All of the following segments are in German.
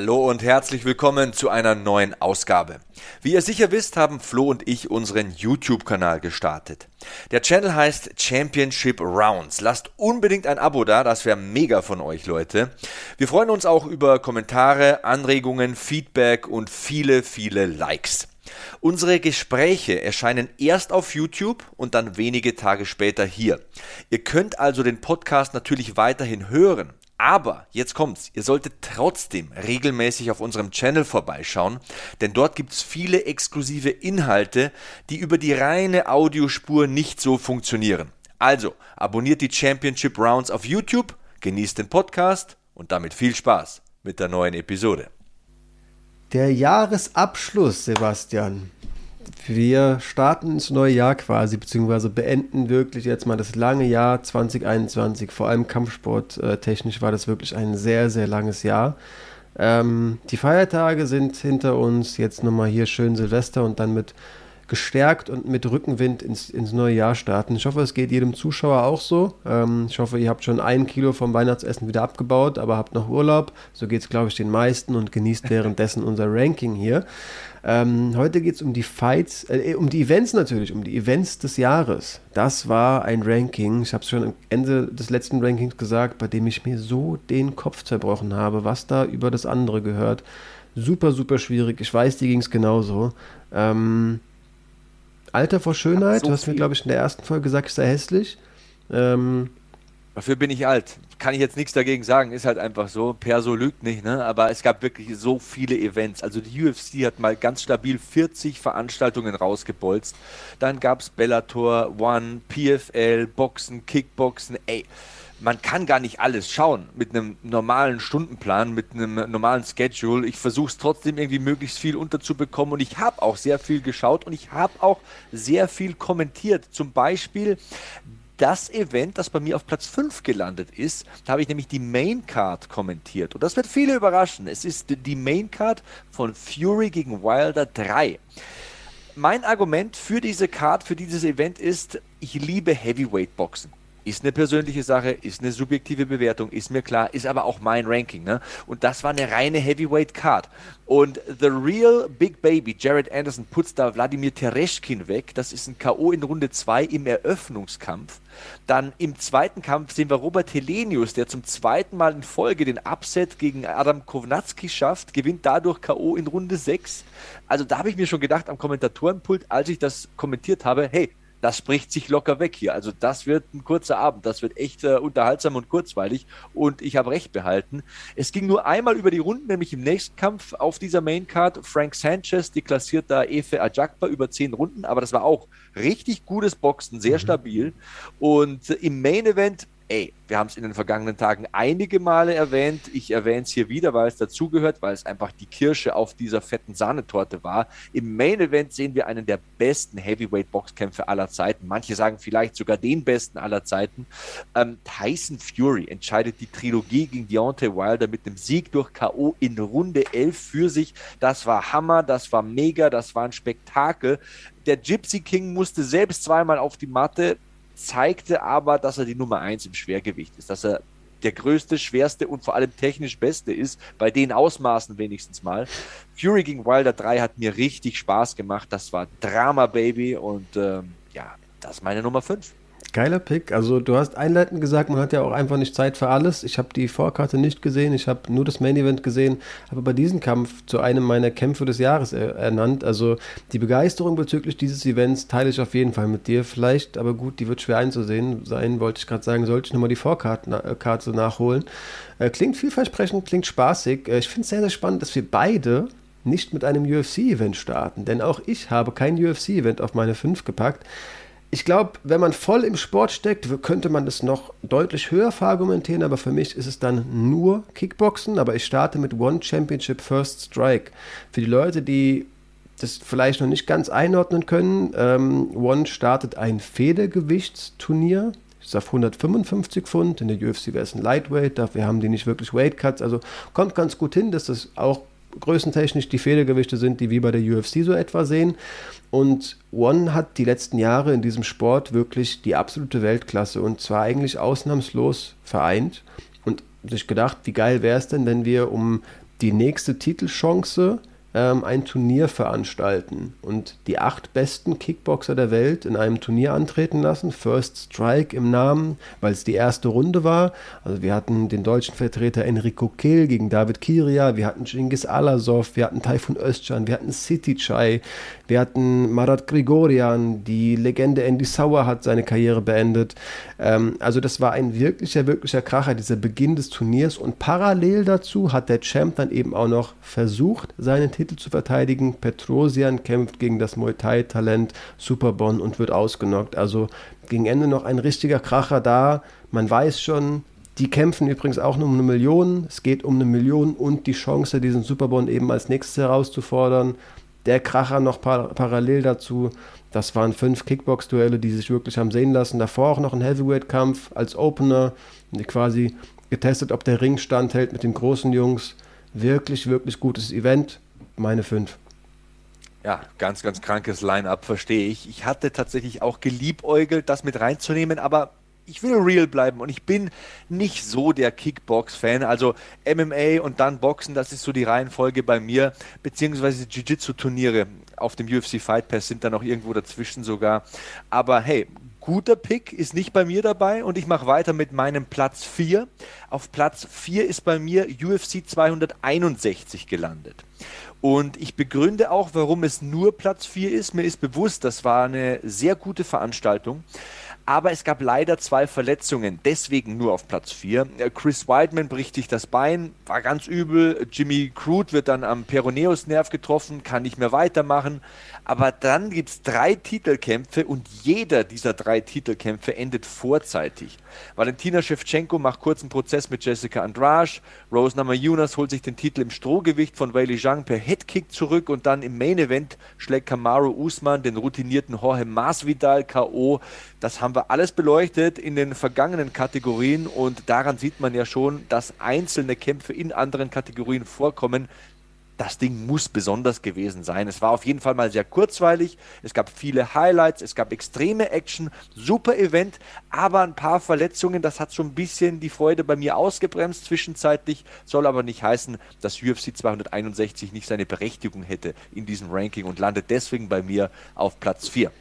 Hallo und herzlich willkommen zu einer neuen Ausgabe. Wie ihr sicher wisst, haben Flo und ich unseren YouTube-Kanal gestartet. Der Channel heißt Championship Rounds. Lasst unbedingt ein Abo da, das wäre mega von euch, Leute. Wir freuen uns auch über Kommentare, Anregungen, Feedback und viele, viele Likes. Unsere Gespräche erscheinen erst auf YouTube und dann wenige Tage später hier. Ihr könnt also den Podcast natürlich weiterhin hören. Aber jetzt kommt's, ihr solltet trotzdem regelmäßig auf unserem Channel vorbeischauen, denn dort gibt's viele exklusive Inhalte, die über die reine Audiospur nicht so funktionieren. Also, abonniert die Championship Rounds auf YouTube, genießt den Podcast und damit viel Spaß mit der neuen Episode. Der Jahresabschluss, Sebastian wir starten ins neue Jahr quasi, beziehungsweise beenden wirklich jetzt mal das lange Jahr 2021. Vor allem kampfsporttechnisch äh, war das wirklich ein sehr, sehr langes Jahr. Ähm, die Feiertage sind hinter uns. Jetzt nochmal hier schön Silvester und dann mit gestärkt und mit Rückenwind ins, ins neue Jahr starten. Ich hoffe, es geht jedem Zuschauer auch so. Ähm, ich hoffe, ihr habt schon ein Kilo vom Weihnachtsessen wieder abgebaut, aber habt noch Urlaub. So geht es, glaube ich, den meisten und genießt währenddessen unser Ranking hier. Ähm, heute geht es um die Fights, äh, um die Events natürlich, um die Events des Jahres. Das war ein Ranking, ich habe es schon am Ende des letzten Rankings gesagt, bei dem ich mir so den Kopf zerbrochen habe, was da über das andere gehört. Super, super schwierig. Ich weiß, dir ging es genauso. Ähm, Alter vor Schönheit, so du hast mir, glaube ich, in der ersten Folge gesagt, ich sei hässlich. Ähm, Dafür bin ich alt. Kann ich jetzt nichts dagegen sagen, ist halt einfach so. Perso lügt nicht, ne? Aber es gab wirklich so viele Events. Also die UFC hat mal ganz stabil 40 Veranstaltungen rausgebolzt. Dann gab es Bellator, One, PFL, Boxen, Kickboxen. Ey, man kann gar nicht alles schauen mit einem normalen Stundenplan, mit einem normalen Schedule. Ich versuche es trotzdem irgendwie möglichst viel unterzubekommen und ich habe auch sehr viel geschaut und ich habe auch sehr viel kommentiert. Zum Beispiel das Event, das bei mir auf Platz 5 gelandet ist. Da habe ich nämlich die Main Card kommentiert. Und das wird viele überraschen. Es ist die Main Card von Fury gegen Wilder 3. Mein Argument für diese Card, für dieses Event ist, ich liebe Heavyweight Boxen. Ist eine persönliche Sache, ist eine subjektive Bewertung, ist mir klar, ist aber auch mein Ranking. Ne? Und das war eine reine Heavyweight Card. Und The Real Big Baby, Jared Anderson, putzt da Wladimir Tereshkin weg. Das ist ein K.O. in Runde 2 im Eröffnungskampf. Dann im zweiten Kampf sehen wir Robert Helenius, der zum zweiten Mal in Folge den Upset gegen Adam Kovnatski schafft, gewinnt dadurch K.O. in Runde 6. Also da habe ich mir schon gedacht am Kommentatorenpult, als ich das kommentiert habe, hey, das spricht sich locker weg hier. Also das wird ein kurzer Abend, das wird echt äh, unterhaltsam und kurzweilig und ich habe recht behalten. Es ging nur einmal über die Runden, nämlich im nächsten Kampf auf dieser Maincard. Frank Sanchez deklassiert da Efe Ajakba über zehn Runden, aber das war auch richtig gutes Boxen, sehr mhm. stabil. Und im Main Event ey, wir haben es in den vergangenen Tagen einige Male erwähnt. Ich erwähne es hier wieder, weil es dazugehört, weil es einfach die Kirsche auf dieser fetten Sahnetorte war. Im Main Event sehen wir einen der besten Heavyweight-Boxkämpfe aller Zeiten. Manche sagen vielleicht sogar den besten aller Zeiten. Ähm, Tyson Fury entscheidet die Trilogie gegen Deontay Wilder mit einem Sieg durch K.O. in Runde 11 für sich. Das war Hammer, das war mega, das war ein Spektakel. Der Gypsy King musste selbst zweimal auf die Matte zeigte aber, dass er die Nummer 1 im Schwergewicht ist, dass er der größte, schwerste und vor allem technisch beste ist, bei den Ausmaßen wenigstens mal. Fury gegen Wilder 3 hat mir richtig Spaß gemacht. Das war Drama Baby und ähm, ja, das ist meine Nummer 5. Geiler Pick. Also du hast einleitend gesagt, man hat ja auch einfach nicht Zeit für alles. Ich habe die Vorkarte nicht gesehen, ich habe nur das Main Event gesehen, aber bei diesem Kampf zu einem meiner Kämpfe des Jahres er ernannt. Also die Begeisterung bezüglich dieses Events teile ich auf jeden Fall mit dir. Vielleicht, aber gut, die wird schwer einzusehen sein, wollte ich gerade sagen, sollte ich nochmal die Vorkarte äh, nachholen. Äh, klingt vielversprechend, klingt spaßig. Äh, ich finde es sehr, sehr spannend, dass wir beide nicht mit einem UFC-Event starten, denn auch ich habe kein UFC-Event auf meine 5 gepackt ich glaube, wenn man voll im Sport steckt, könnte man das noch deutlich höher verargumentieren, aber für mich ist es dann nur Kickboxen, aber ich starte mit One Championship First Strike. Für die Leute, die das vielleicht noch nicht ganz einordnen können, ähm, One startet ein Federgewichtsturnier. Ist auf 155 Pfund, in der UFC wäre es ein Lightweight, dafür haben die nicht wirklich Weight Cuts, also kommt ganz gut hin, dass das auch größentechnisch die Federgewichte sind, die wir bei der UFC so etwa sehen. Und One hat die letzten Jahre in diesem Sport wirklich die absolute Weltklasse und zwar eigentlich ausnahmslos vereint. Und sich gedacht, wie geil wäre es denn, wenn wir um die nächste Titelchance ähm, ein Turnier veranstalten und die acht besten Kickboxer der Welt in einem Turnier antreten lassen. First Strike im Namen, weil es die erste Runde war. Also wir hatten den deutschen Vertreter Enrico Kehl gegen David Kiria, wir hatten Genghis Alasov, wir hatten Taifun Özcan, wir hatten City Chai, wir hatten Marat Grigorian, die Legende Andy Sauer hat seine Karriere beendet. Ähm, also das war ein wirklicher, wirklicher Kracher, dieser Beginn des Turniers und parallel dazu hat der Champ dann eben auch noch versucht, seinen Titel zu verteidigen. Petrosian kämpft gegen das Muay Thai-Talent Superbon und wird ausgenockt. Also gegen Ende noch ein richtiger Kracher da. Man weiß schon, die kämpfen übrigens auch nur um eine Million. Es geht um eine Million und die Chance, diesen Superbon eben als nächstes herauszufordern. Der Kracher noch par parallel dazu. Das waren fünf Kickbox-Duelle, die sich wirklich haben sehen lassen. Davor auch noch ein Heavyweight-Kampf als Opener. Quasi getestet, ob der Ring standhält mit den großen Jungs. Wirklich, wirklich gutes Event meine fünf. Ja, ganz, ganz krankes Line-up, verstehe ich. Ich hatte tatsächlich auch geliebäugelt, das mit reinzunehmen, aber ich will real bleiben und ich bin nicht so der Kickbox-Fan. Also MMA und dann Boxen, das ist so die Reihenfolge bei mir, beziehungsweise Jiu-Jitsu-Turniere auf dem UFC Fight Pass sind da noch irgendwo dazwischen sogar. Aber hey, guter Pick ist nicht bei mir dabei und ich mache weiter mit meinem Platz 4. Auf Platz 4 ist bei mir UFC 261 gelandet. Und ich begründe auch, warum es nur Platz 4 ist. Mir ist bewusst, das war eine sehr gute Veranstaltung. Aber es gab leider zwei Verletzungen, deswegen nur auf Platz 4. Äh, Chris Weidman bricht sich das Bein, war ganz übel. Jimmy Crude wird dann am Peroneusnerv getroffen, kann nicht mehr weitermachen. Aber dann gibt es drei Titelkämpfe und jeder dieser drei Titelkämpfe endet vorzeitig. Valentina Shevchenko macht kurzen Prozess mit Jessica Andrade. Rose Namajunas holt sich den Titel im Strohgewicht von Weili Zhang per Headkick zurück und dann im Main Event schlägt Kamaru Usman den routinierten Jorge Masvidal K.O. Das haben wir alles beleuchtet in den vergangenen Kategorien und daran sieht man ja schon, dass einzelne Kämpfe in anderen Kategorien vorkommen, das Ding muss besonders gewesen sein. Es war auf jeden Fall mal sehr kurzweilig. Es gab viele Highlights, es gab extreme Action, super Event, aber ein paar Verletzungen. Das hat so ein bisschen die Freude bei mir ausgebremst zwischenzeitlich. Soll aber nicht heißen, dass UFC 261 nicht seine Berechtigung hätte in diesem Ranking und landet deswegen bei mir auf Platz 4.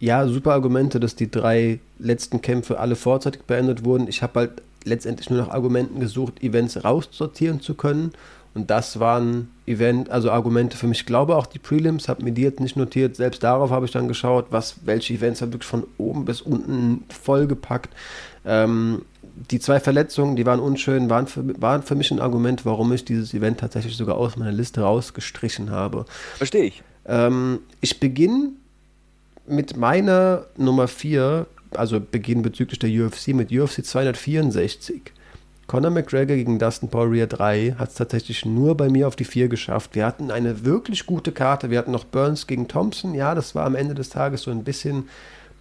Ja, super Argumente, dass die drei letzten Kämpfe alle vorzeitig beendet wurden. Ich habe halt letztendlich nur nach Argumenten gesucht, Events raussortieren zu können. Und das waren Event, also Argumente für mich. Ich glaube auch die Prelims, habe mir die jetzt nicht notiert. Selbst darauf habe ich dann geschaut, was, welche Events haben wirklich von oben bis unten vollgepackt. Ähm, die zwei Verletzungen, die waren unschön, waren für, waren für mich ein Argument, warum ich dieses Event tatsächlich sogar aus meiner Liste rausgestrichen habe. Verstehe ich. Ähm, ich beginne mit meiner Nummer 4, also Beginn bezüglich der UFC, mit UFC 264. Conor McGregor gegen Dustin Poirier 3 hat es tatsächlich nur bei mir auf die 4 geschafft. Wir hatten eine wirklich gute Karte. Wir hatten noch Burns gegen Thompson. Ja, das war am Ende des Tages so ein bisschen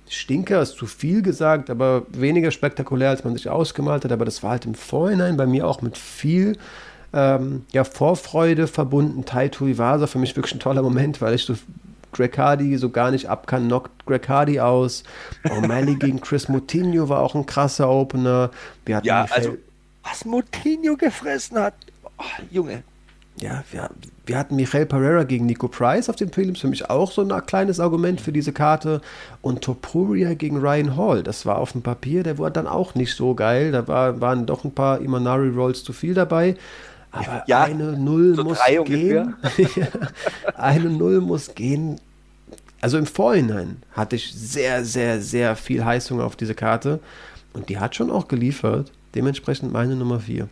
Stinker, ist zu viel gesagt, aber weniger spektakulär, als man sich ausgemalt hat. Aber das war halt im Vorhinein bei mir auch mit viel ähm, ja, Vorfreude verbunden. Taito Iwasa für mich wirklich ein toller Moment, weil ich so Greg Hardy so gar nicht ab kann, knockt Greg Hardy aus. O'Malley gegen Chris Moutinho war auch ein krasser Opener. Wir hatten ja, also was Moutinho gefressen hat. Oh, Junge. Ja, wir, wir hatten Michael Pereira gegen Nico Price auf den Prelims, für mich auch so ein kleines Argument für diese Karte. Und Topuria gegen Ryan Hall, das war auf dem Papier, der war dann auch nicht so geil. Da war, waren doch ein paar Imanari Rolls zu viel dabei. Aber ja, eine Null so muss gehen. eine Null muss gehen. Also im Vorhinein hatte ich sehr, sehr, sehr viel Heißung auf diese Karte. Und die hat schon auch geliefert. Dementsprechend meine Nummer 4.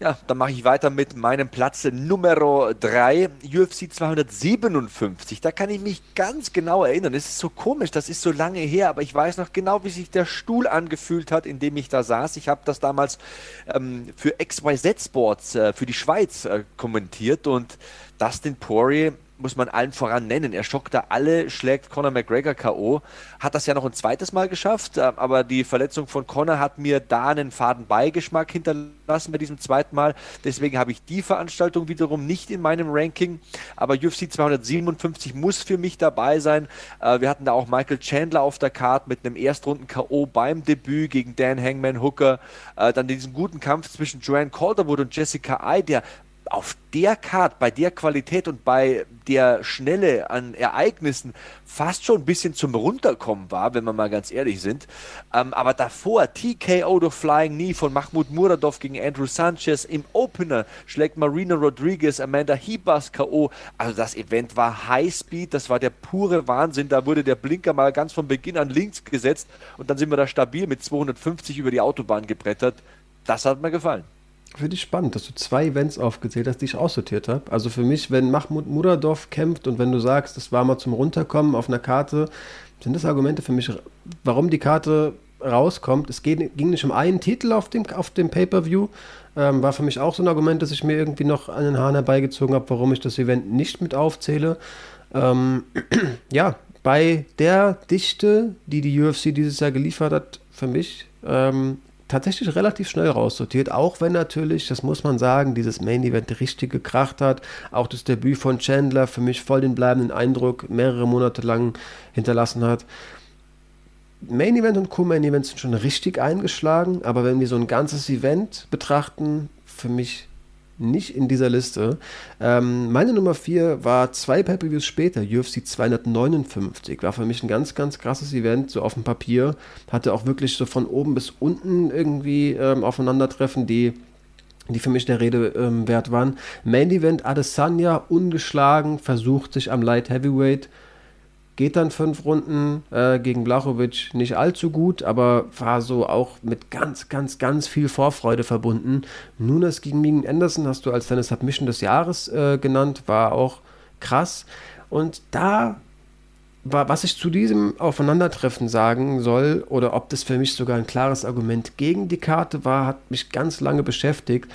Ja, dann mache ich weiter mit meinem Platz Nummer 3, UFC 257. Da kann ich mich ganz genau erinnern. Es ist so komisch, das ist so lange her, aber ich weiß noch genau, wie sich der Stuhl angefühlt hat, in dem ich da saß. Ich habe das damals ähm, für XYZ Sports, äh, für die Schweiz äh, kommentiert und Dustin Poirier muss man allen voran nennen. Er schockt da alle, schlägt Conor McGregor K.O. Hat das ja noch ein zweites Mal geschafft, äh, aber die Verletzung von Conor hat mir da einen faden Beigeschmack hinterlassen bei diesem zweiten Mal. Deswegen habe ich die Veranstaltung wiederum nicht in meinem Ranking. Aber UFC 257 muss für mich dabei sein. Äh, wir hatten da auch Michael Chandler auf der Karte mit einem Erstrunden K.O. beim Debüt gegen Dan Hangman Hooker. Äh, dann diesen guten Kampf zwischen Joanne Calderwood und Jessica Ai, der auf der Card, bei der Qualität und bei der Schnelle an Ereignissen fast schon ein bisschen zum Runterkommen war, wenn wir mal ganz ehrlich sind. Ähm, aber davor TKO durch Flying Knee von Mahmoud Muradov gegen Andrew Sanchez. Im Opener schlägt Marina Rodriguez Amanda Hibas K.O. Also das Event war Highspeed, das war der pure Wahnsinn. Da wurde der Blinker mal ganz von Beginn an links gesetzt und dann sind wir da stabil mit 250 über die Autobahn gebrettert. Das hat mir gefallen. Finde ich spannend, dass du zwei Events aufgezählt hast, die ich aussortiert habe. Also für mich, wenn Mahmoud Muradov kämpft und wenn du sagst, das war mal zum Runterkommen auf einer Karte, sind das Argumente für mich, warum die Karte rauskommt. Es ging nicht um einen Titel auf dem, auf dem Pay-Per-View. Ähm, war für mich auch so ein Argument, dass ich mir irgendwie noch an den Haaren herbeigezogen habe, warum ich das Event nicht mit aufzähle. Ähm, ja, bei der Dichte, die die UFC dieses Jahr geliefert hat, für mich ähm, tatsächlich relativ schnell raussortiert, auch wenn natürlich, das muss man sagen, dieses Main Event richtig gekracht hat. Auch das Debüt von Chandler für mich voll den bleibenden Eindruck mehrere Monate lang hinterlassen hat. Main Event und Co-Main Event sind schon richtig eingeschlagen, aber wenn wir so ein ganzes Event betrachten, für mich nicht in dieser Liste. Ähm, meine Nummer 4 war zwei Pay-Per-Views später, UFC 259. War für mich ein ganz, ganz krasses Event, so auf dem Papier. Hatte auch wirklich so von oben bis unten irgendwie ähm, Aufeinandertreffen, die die für mich der Rede ähm, wert waren. Main Event Adesanya ungeschlagen, versucht sich am Light Heavyweight geht dann fünf Runden äh, gegen Blachowicz nicht allzu gut, aber war so auch mit ganz, ganz, ganz viel Vorfreude verbunden. Nunes gegen Megan Anderson hast du als deine Submission des Jahres äh, genannt, war auch krass. Und da war, was ich zu diesem Aufeinandertreffen sagen soll, oder ob das für mich sogar ein klares Argument gegen die Karte war, hat mich ganz lange beschäftigt.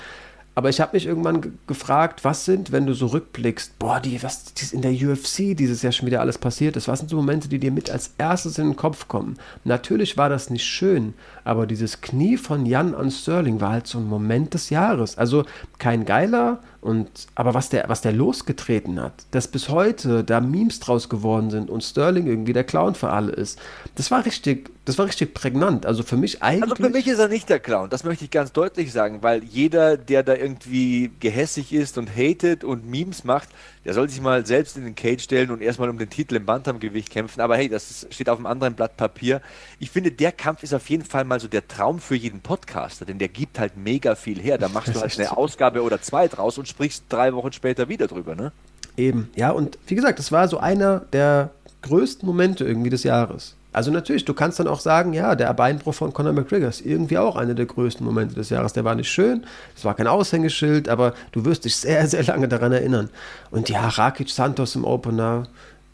Aber ich habe mich irgendwann gefragt, was sind, wenn du so rückblickst, boah, die, was die in der UFC dieses Jahr schon wieder alles passiert ist, was sind so Momente, die dir mit als erstes in den Kopf kommen? Natürlich war das nicht schön, aber dieses Knie von Jan an Sterling war halt so ein Moment des Jahres. Also kein geiler, und, aber was der, was der losgetreten hat, dass bis heute da Memes draus geworden sind und Sterling irgendwie der Clown für alle ist, das war richtig, das war richtig prägnant. Also für mich eigentlich. Also für mich ist er nicht der Clown, das möchte ich ganz deutlich sagen, weil jeder, der da irgendwie gehässig ist und hatet und Memes macht, der soll sich mal selbst in den Cage stellen und erstmal um den Titel im Bantamgewicht kämpfen. Aber hey, das steht auf einem anderen Blatt Papier. Ich finde, der Kampf ist auf jeden Fall mal so der Traum für jeden Podcaster, denn der gibt halt mega viel her. Da machst du halt eine Ausgabe oder zwei draus und sprichst drei Wochen später wieder drüber, ne? Eben, ja, und wie gesagt, das war so einer der größten Momente irgendwie des Jahres. Also natürlich, du kannst dann auch sagen, ja, der Beinbruch von Conor McGregor ist irgendwie auch einer der größten Momente des Jahres. Der war nicht schön, es war kein Aushängeschild, aber du wirst dich sehr, sehr lange daran erinnern. Und ja, Rakic Santos im Opener,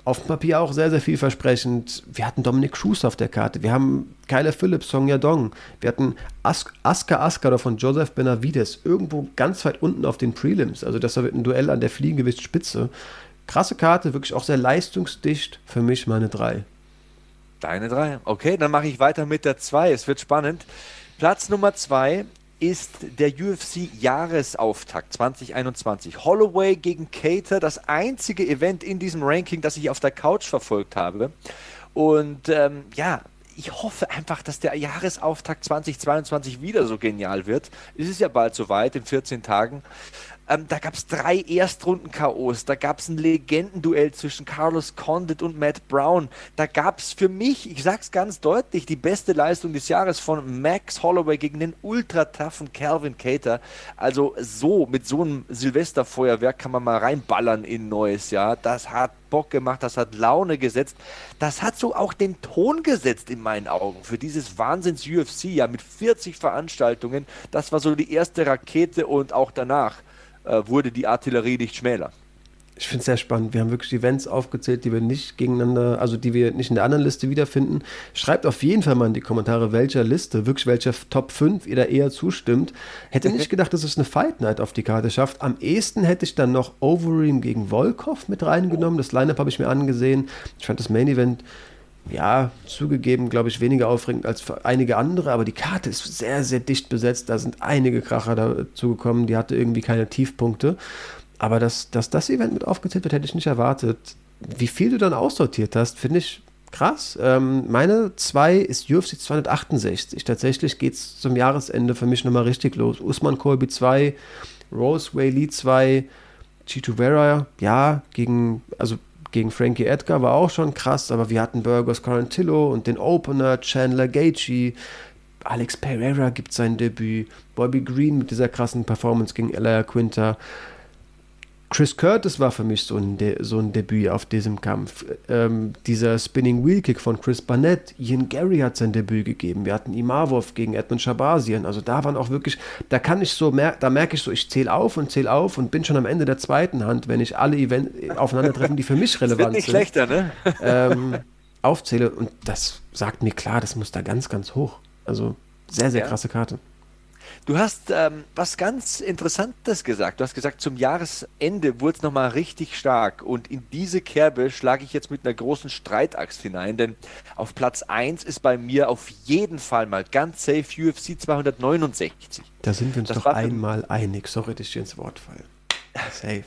auf dem Papier auch sehr, sehr vielversprechend. Wir hatten Dominik Schuster auf der Karte, wir haben Kyler Phillips, Song Yadong, wir hatten As Aska Askar von Joseph Benavides irgendwo ganz weit unten auf den Prelims. Also das war ein Duell an der Fliegengewichtspitze. Krasse Karte, wirklich auch sehr leistungsdicht. Für mich meine drei. Deine drei. Okay, dann mache ich weiter mit der zwei. Es wird spannend. Platz Nummer zwei ist der UFC-Jahresauftakt 2021. Holloway gegen Cater, das einzige Event in diesem Ranking, das ich auf der Couch verfolgt habe. Und ähm, ja, ich hoffe einfach, dass der Jahresauftakt 2022 wieder so genial wird. Es ist ja bald soweit, in 14 Tagen. Ähm, da gab es drei Erstrunden-KOs. Da gab es ein Legendenduell zwischen Carlos Condit und Matt Brown. Da gab es für mich, ich sag's ganz deutlich, die beste Leistung des Jahres von Max Holloway gegen den ultra toughen Calvin Cater. Also so, mit so einem Silvesterfeuerwerk kann man mal reinballern in neues Jahr. Das hat Bock gemacht, das hat Laune gesetzt. Das hat so auch den Ton gesetzt in meinen Augen für dieses Wahnsinns-UFC, ja, mit 40 Veranstaltungen. Das war so die erste Rakete und auch danach äh, wurde die Artillerie nicht schmäler. Ich finde es sehr spannend. Wir haben wirklich Events aufgezählt, die wir nicht gegeneinander, also die wir nicht in der anderen Liste wiederfinden. Schreibt auf jeden Fall mal in die Kommentare, welcher Liste, wirklich welcher Top 5 ihr da eher zustimmt. Hätte nicht gedacht, dass es eine Fight Night auf die Karte schafft. Am ehesten hätte ich dann noch Overeem gegen Volkov mit reingenommen. Das Lineup habe ich mir angesehen. Ich fand das Main Event ja, zugegeben, glaube ich, weniger aufregend als für einige andere, aber die Karte ist sehr, sehr dicht besetzt. Da sind einige Kracher dazu gekommen, die hatte irgendwie keine Tiefpunkte. Aber dass, dass das Event mit aufgezählt wird, hätte ich nicht erwartet. Wie viel du dann aussortiert hast, finde ich krass. Ähm, meine 2 ist UFC 268. Tatsächlich geht es zum Jahresende für mich nochmal richtig los. Usman Colby 2, Rose Whaley 2, Chito Vera, ja, gegen, also gegen Frankie Edgar war auch schon krass, aber wir hatten Burgos Corantillo und den Opener Chandler Gaethje. Alex Pereira gibt sein Debüt. Bobby Green mit dieser krassen Performance gegen Elia Quinter. Chris Curtis war für mich so ein, De so ein Debüt auf diesem Kampf. Ähm, dieser Spinning Wheel Kick von Chris Barnett, Ian Gary hat sein Debüt gegeben. Wir hatten Imavov gegen Edmund Shabazian. Also da waren auch wirklich, da kann ich so, mer da merke ich so, ich zähle auf und zähle auf und bin schon am Ende der zweiten Hand, wenn ich alle Events aufeinandertreffen, die für mich relevant das wird nicht sind. schlechter, ne? ähm, aufzähle und das sagt mir klar, das muss da ganz, ganz hoch. Also sehr, sehr ja. krasse Karte. Du hast ähm, was ganz Interessantes gesagt. Du hast gesagt, zum Jahresende wurde es nochmal richtig stark. Und in diese Kerbe schlage ich jetzt mit einer großen Streitaxt hinein, denn auf Platz 1 ist bei mir auf jeden Fall mal ganz safe UFC 269. Da sind wir uns das doch einmal einig. Sorry, dass ich ins Wort falle. Safe.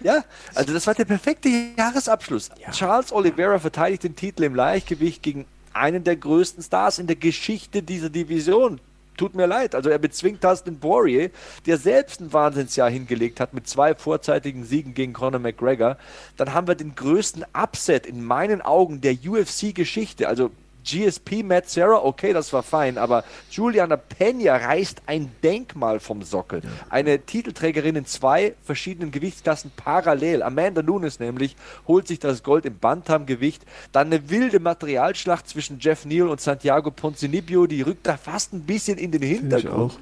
Ja, also das war der perfekte Jahresabschluss. Ja. Charles Oliveira verteidigt den Titel im Leichtgewicht gegen einen der größten Stars in der Geschichte dieser Division tut mir leid. Also er bezwingt Dustin Poirier, der selbst ein Wahnsinnsjahr hingelegt hat mit zwei vorzeitigen Siegen gegen Conor McGregor. Dann haben wir den größten Upset in meinen Augen der UFC-Geschichte. Also GSP Matt Serra, okay, das war fein, aber Juliana Pena reißt ein Denkmal vom Sockel. Eine Titelträgerin in zwei verschiedenen Gewichtsklassen parallel. Amanda Nunes nämlich holt sich das Gold im Bantamgewicht. Dann eine wilde Materialschlacht zwischen Jeff Neal und Santiago Ponzinibbio, die rückt da fast ein bisschen in den Hintergrund.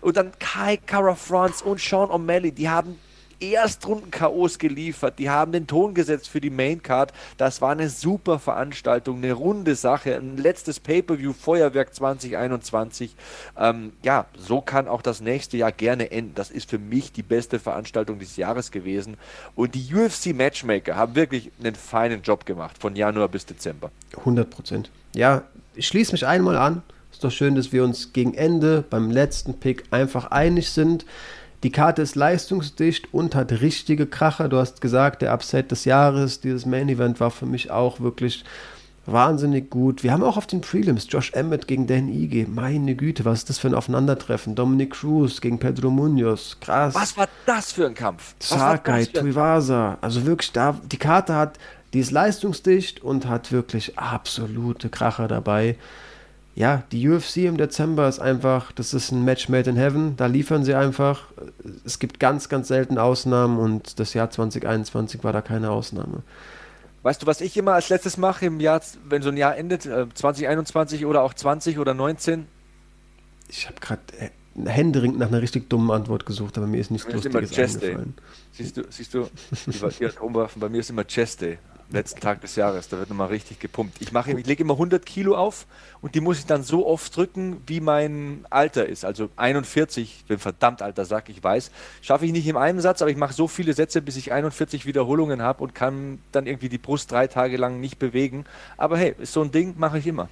Und dann Kai Kara France und Sean O'Malley, die haben Erstrunden-KOs geliefert. Die haben den Ton gesetzt für die Maincard. Das war eine super Veranstaltung, eine runde Sache. Ein letztes Pay-Per-View, Feuerwerk 2021. Ähm, ja, so kann auch das nächste Jahr gerne enden. Das ist für mich die beste Veranstaltung des Jahres gewesen. Und die UFC-Matchmaker haben wirklich einen feinen Job gemacht, von Januar bis Dezember. 100 Prozent. Ja, ich schließe mich einmal an. Ist doch schön, dass wir uns gegen Ende beim letzten Pick einfach einig sind. Die Karte ist leistungsdicht und hat richtige Kracher. Du hast gesagt, der Upset des Jahres, dieses Main Event war für mich auch wirklich wahnsinnig gut. Wir haben auch auf den Prelims Josh Emmett gegen Dan Ige. Meine Güte, was ist das für ein Aufeinandertreffen? Dominic Cruz gegen Pedro Munoz. Krass. Was war das für ein Kampf? Sakai, Tuivasa. Also wirklich, da, die Karte hat, die ist leistungsdicht und hat wirklich absolute Kracher dabei ja, die UFC im Dezember ist einfach, das ist ein Match made in heaven. Da liefern sie einfach. Es gibt ganz, ganz selten Ausnahmen und das Jahr 2021 war da keine Ausnahme. Weißt du, was ich immer als letztes mache im Jahr, wenn so ein Jahr endet, 2021 äh, oder auch 20 oder 19? Ich habe gerade äh, händeringend nach einer richtig dummen Antwort gesucht, aber mir ist nichts Lustiges eingefallen. Siehst du, siehst du, bei mir ist immer Chest Day letzten Tag des Jahres. Da wird nochmal richtig gepumpt. Ich, mache, ich lege immer 100 Kilo auf und die muss ich dann so oft drücken, wie mein Alter ist. Also 41, ich bin verdammt alter Sack, ich weiß. Schaffe ich nicht in einem Satz, aber ich mache so viele Sätze, bis ich 41 Wiederholungen habe und kann dann irgendwie die Brust drei Tage lang nicht bewegen. Aber hey, ist so ein Ding, mache ich immer.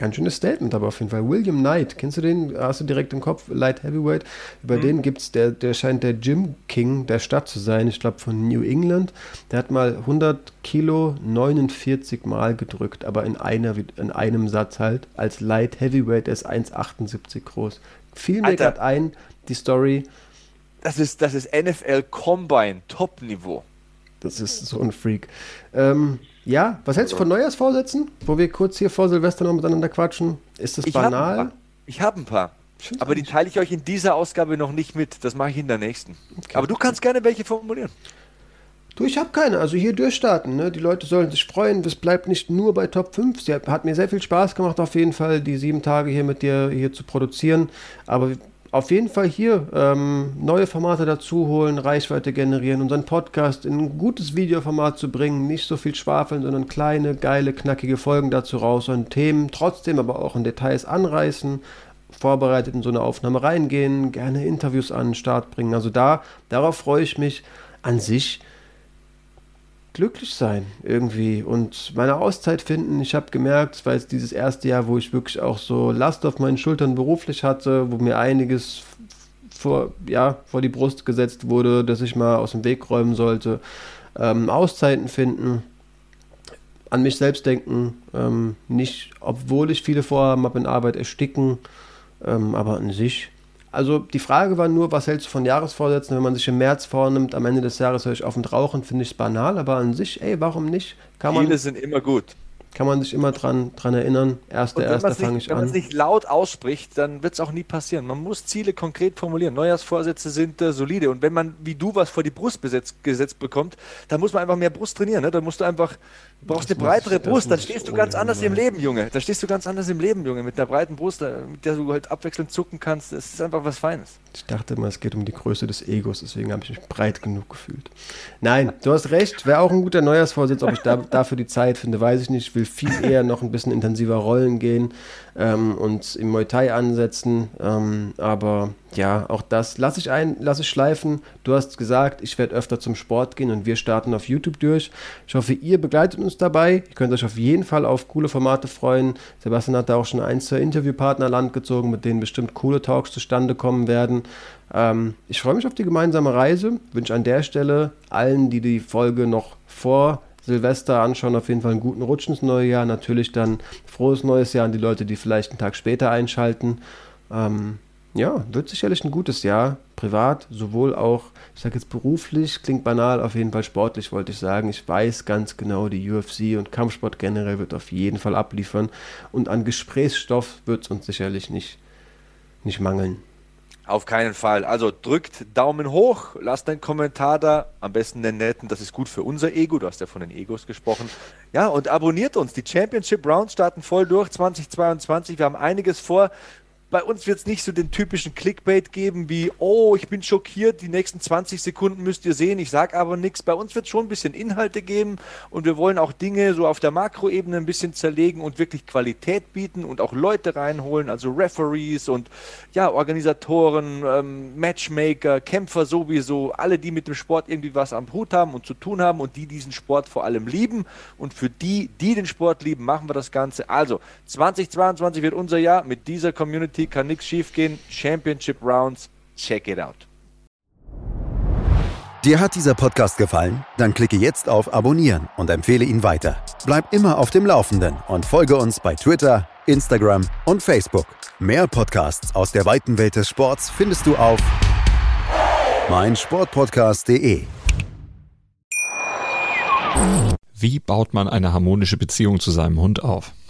Ganz schönes Statement, aber auf jeden Fall. William Knight, kennst du den? Hast du direkt im Kopf? Light Heavyweight. Über mhm. den gibt es, der, der scheint der Gym King der Stadt zu sein. Ich glaube von New England. Der hat mal 100 Kilo 49 Mal gedrückt, aber in, einer, in einem Satz halt. Als Light Heavyweight, der ist 1,78 groß. Fiel mir gerade ein, die Story. Das ist, das ist NFL Combine Top-Niveau. Das ist so ein Freak. Ähm, ja, was hältst du von Neujahrsvorsätzen? Wo wir kurz hier vor Silvester noch miteinander quatschen. Ist das Ich banal? Hab ich habe ein paar. Find's Aber die teile ich euch in dieser Ausgabe noch nicht mit. Das mache ich in der nächsten. Aber du kannst gerne welche formulieren. Du, ich habe keine. Also hier durchstarten. Ne? Die Leute sollen sich freuen. Es bleibt nicht nur bei Top 5. Sie hat, hat mir sehr viel Spaß gemacht, auf jeden Fall, die sieben Tage hier mit dir hier zu produzieren. Aber auf jeden Fall hier ähm, neue Formate dazu holen, Reichweite generieren, unseren Podcast in ein gutes Videoformat zu bringen. Nicht so viel schwafeln, sondern kleine, geile, knackige Folgen dazu raus und Themen trotzdem aber auch in Details anreißen. Vorbereitet in so eine Aufnahme reingehen, gerne Interviews an den Start bringen. Also da, darauf freue ich mich an sich glücklich sein irgendwie und meine Auszeit finden. Ich habe gemerkt, es war jetzt dieses erste Jahr, wo ich wirklich auch so Last auf meinen Schultern beruflich hatte, wo mir einiges vor, ja, vor die Brust gesetzt wurde, dass ich mal aus dem Weg räumen sollte. Ähm, Auszeiten finden, an mich selbst denken, ähm, nicht, obwohl ich viele Vorhaben habe in Arbeit, ersticken, ähm, aber an sich. Also die Frage war nur, was hältst du von Jahresvorsätzen, wenn man sich im März vornimmt, am Ende des Jahres höre ich auf und rauchen, finde ich es banal, aber an sich, ey, warum nicht? Kann man, Ziele sind immer gut. Kann man sich immer dran, dran erinnern. Erster, wenn erster man es fange ich wenn an. nicht laut ausspricht, dann wird es auch nie passieren. Man muss Ziele konkret formulieren. Neujahrsvorsätze sind äh, solide. Und wenn man, wie du, was vor die Brust besetzt, gesetzt bekommt, dann muss man einfach mehr Brust trainieren. Ne? Dann musst du einfach, du brauchst Das eine breitere ich- Brust, dann stehst du ganz ohnehin anders im. Leben, Junge. Da stehst du ganz anders im Leben, Junge. Mit einer breiten Brust, äh, mit der du halt abwechselnd zucken kannst. Das ist einfach was Feines. Ich dachte immer, es geht um die Größe des Egos, deswegen habe ich mich breit genug gefühlt. Nein, du hast recht, wäre auch ein guter Neujahrsvorsitz. Ob ich da, dafür die Zeit finde, weiß ich nicht. Ich will viel eher noch ein bisschen intensiver rollen gehen ähm, und im Muay Thai ansetzen. Ähm, aber ja, auch das lasse ich ein, lasse ich schleifen. Du hast gesagt, ich werde öfter zum Sport gehen und wir starten auf YouTube durch. Ich hoffe, ihr begleitet uns dabei. Ihr könnt euch auf jeden Fall auf coole Formate freuen. Sebastian hat da auch schon ein, zwei Interviewpartner an Land gezogen, mit denen bestimmt coole Talks zustande kommen werden. Ähm, ich freue mich auf die gemeinsame Reise. Wünsche an der Stelle allen, die die Folge noch vor Silvester anschauen, auf jeden Fall einen guten Rutsch ins neue Jahr. Natürlich dann frohes neues Jahr an die Leute, die vielleicht einen Tag später einschalten. Ähm, ja, wird sicherlich ein gutes Jahr. Privat, sowohl auch, ich sage jetzt beruflich, klingt banal, auf jeden Fall sportlich, wollte ich sagen. Ich weiß ganz genau, die UFC und Kampfsport generell wird auf jeden Fall abliefern. Und an Gesprächsstoff wird es uns sicherlich nicht, nicht mangeln. Auf keinen Fall. Also drückt Daumen hoch, lasst einen Kommentar da, am besten den netten, das ist gut für unser Ego, du hast ja von den Egos gesprochen. Ja, und abonniert uns. Die Championship Rounds starten voll durch 2022. Wir haben einiges vor. Bei uns wird es nicht so den typischen Clickbait geben wie, oh, ich bin schockiert, die nächsten 20 Sekunden müsst ihr sehen, ich sage aber nichts. Bei uns wird es schon ein bisschen Inhalte geben und wir wollen auch Dinge so auf der Makroebene ein bisschen zerlegen und wirklich Qualität bieten und auch Leute reinholen, also Referees und ja, Organisatoren, ähm, Matchmaker, Kämpfer sowieso, alle, die mit dem Sport irgendwie was am Hut haben und zu tun haben und die diesen Sport vor allem lieben. Und für die, die den Sport lieben, machen wir das Ganze. Also 2022 wird unser Jahr. Mit dieser Community kann nichts schiefgehen. Championship Rounds, check it out. Dir hat dieser Podcast gefallen? Dann klicke jetzt auf Abonnieren und empfehle ihn weiter. Bleib immer auf dem Laufenden und folge uns bei Twitter, Instagram und Facebook. Mehr Podcasts aus der weiten Welt des Sports findest du auf meinsportpodcast.de. Wie baut man eine harmonische Beziehung zu seinem Hund auf?